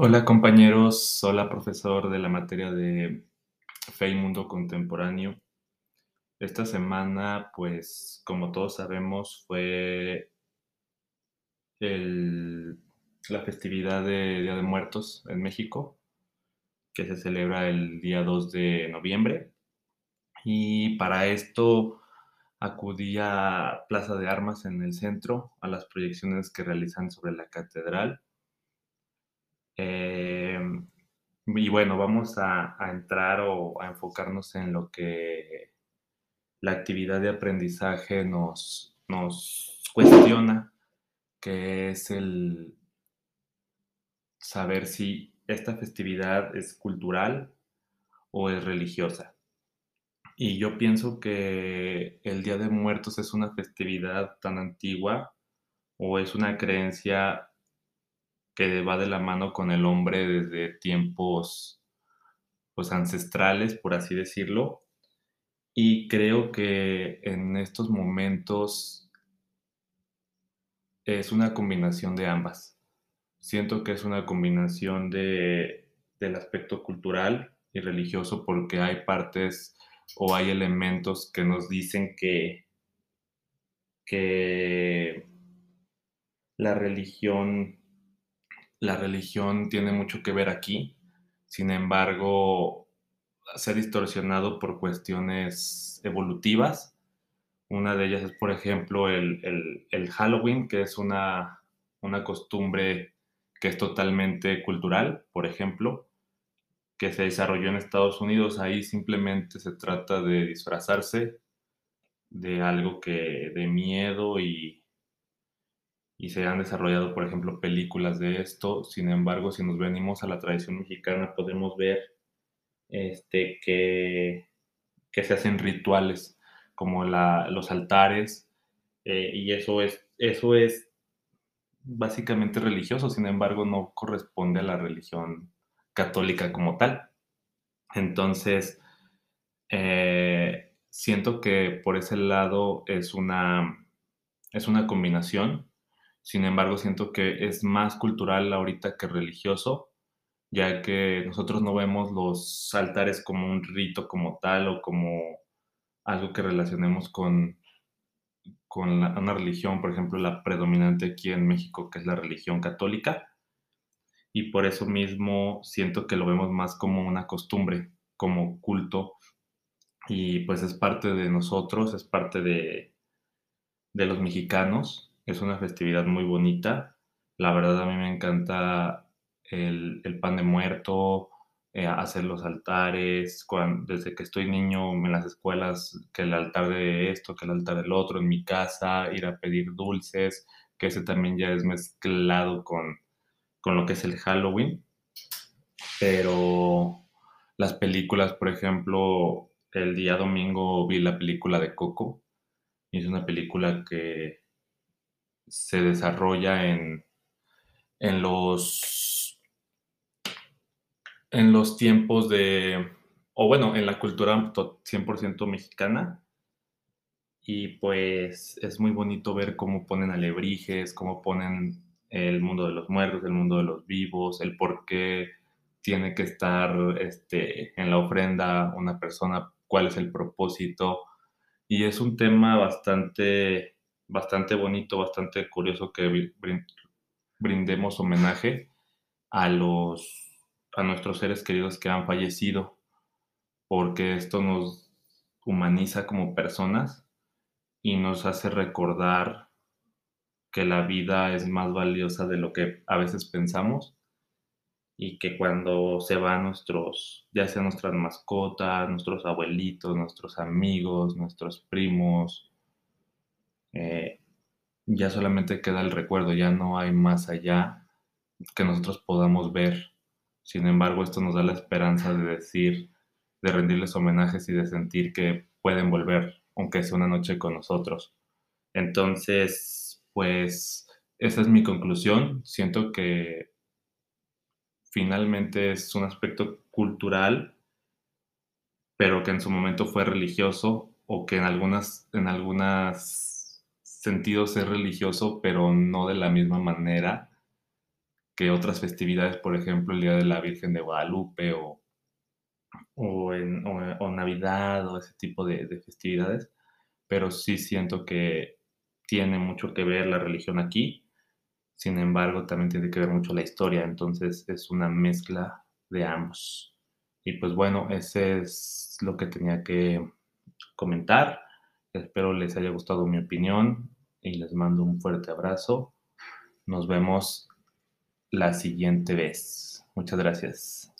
Hola compañeros, hola profesor de la materia de Fe y Mundo Contemporáneo. Esta semana, pues como todos sabemos, fue la festividad de Día de Muertos en México, que se celebra el día 2 de noviembre. Y para esto acudí a Plaza de Armas en el centro, a las proyecciones que realizan sobre la catedral. Em, y bueno, vamos a, entrar o a enfocarnos en lo que la actividad de aprendizaje nos, nos cuestiona, que es el saber si esta festividad es cultural o es religiosa. Y yo pienso que el Día de Muertos es una festividad tan antigua o es una creencia que va de la mano con el hombre desde tiempos pues ancestrales, por así decirlo. Y creo que en estos momentos es una combinación de ambas. Siento que es una combinación de, del aspecto cultural y religioso porque hay partes o hay elementos que nos dicen que la religión, la religión tiene mucho que ver aquí. Sin embargo, se ha distorsionado por cuestiones evolutivas. Una de ellas es, por ejemplo, el, el, el Halloween, que es una, una costumbre que es totalmente cultural, por ejemplo, que se desarrolló en Estados Unidos. Ahí simplemente se trata de disfrazarse de algo que de miedo y, y se han desarrollado, por ejemplo, películas de esto. Sin embargo, si nos venimos a la tradición mexicana, podemos ver este, que, que se hacen rituales como la, los altares, eh, y eso es, eso es básicamente religioso, sin embargo, no corresponde a la religión católica como tal. Entonces, eh, siento que por ese lado es una, es una combinación. Sin embargo, siento que es más cultural ahorita que religioso, ya que nosotros no vemos los altares como un rito como tal o como algo que relacionemos con, con la, una religión, por ejemplo, la predominante aquí en México, que es la religión católica. Y por eso mismo siento que lo vemos más como una costumbre, como culto. Y pues es parte de nosotros, es parte de, de los mexicanos. Es una festividad muy bonita. La verdad a mí me encanta el, el pan de muerto, eh, hacer los altares. Desde que estoy niño en las escuelas, que el altar de esto, que el altar del otro, en mi casa, ir a pedir dulces, que ese también ya es mezclado con, con lo que es el Halloween. Pero las películas, por ejemplo, el día domingo vi la película de Coco. Y es una película que se desarrolla en, en los en los tiempos de, o bueno, en la cultura 100% mexicana. Y pues es muy bonito ver cómo ponen alebrijes, cómo ponen el mundo de los muertos, el mundo de los vivos, el por qué tiene que estar este, en la ofrenda una persona, cuál es el propósito. Y es un tema bastante, bastante bonito, bastante curioso que brindemos homenaje a los a nuestros seres queridos que han fallecido, porque esto nos humaniza como personas y nos hace recordar que la vida es más valiosa de lo que a veces pensamos y que cuando se van nuestros, ya sean nuestras mascotas, nuestros abuelitos, nuestros amigos, nuestros primos, ya solamente queda el recuerdo, ya no hay más allá que nosotros podamos ver. Sin embargo, esto nos da la esperanza de decir, de rendirles homenajes y de sentir que pueden volver, aunque sea una noche con nosotros. Entonces, pues esa es mi conclusión. Siento que finalmente es un aspecto cultural, pero que en su momento fue religioso o que en algunas, en algunos sentidos es religioso, pero no de la misma manera que otras festividades, por ejemplo, el Día de la Virgen de Guadalupe o, o, en, o, Navidad o ese tipo de, de, festividades, pero sí siento que tiene mucho que ver la religión aquí, sin embargo también tiene que ver mucho la historia, entonces es una mezcla de ambos. Y pues bueno, ese es lo que tenía que comentar. Espero les haya gustado mi opinión y les mando un fuerte abrazo. Nos vemos la siguiente vez. Muchas gracias.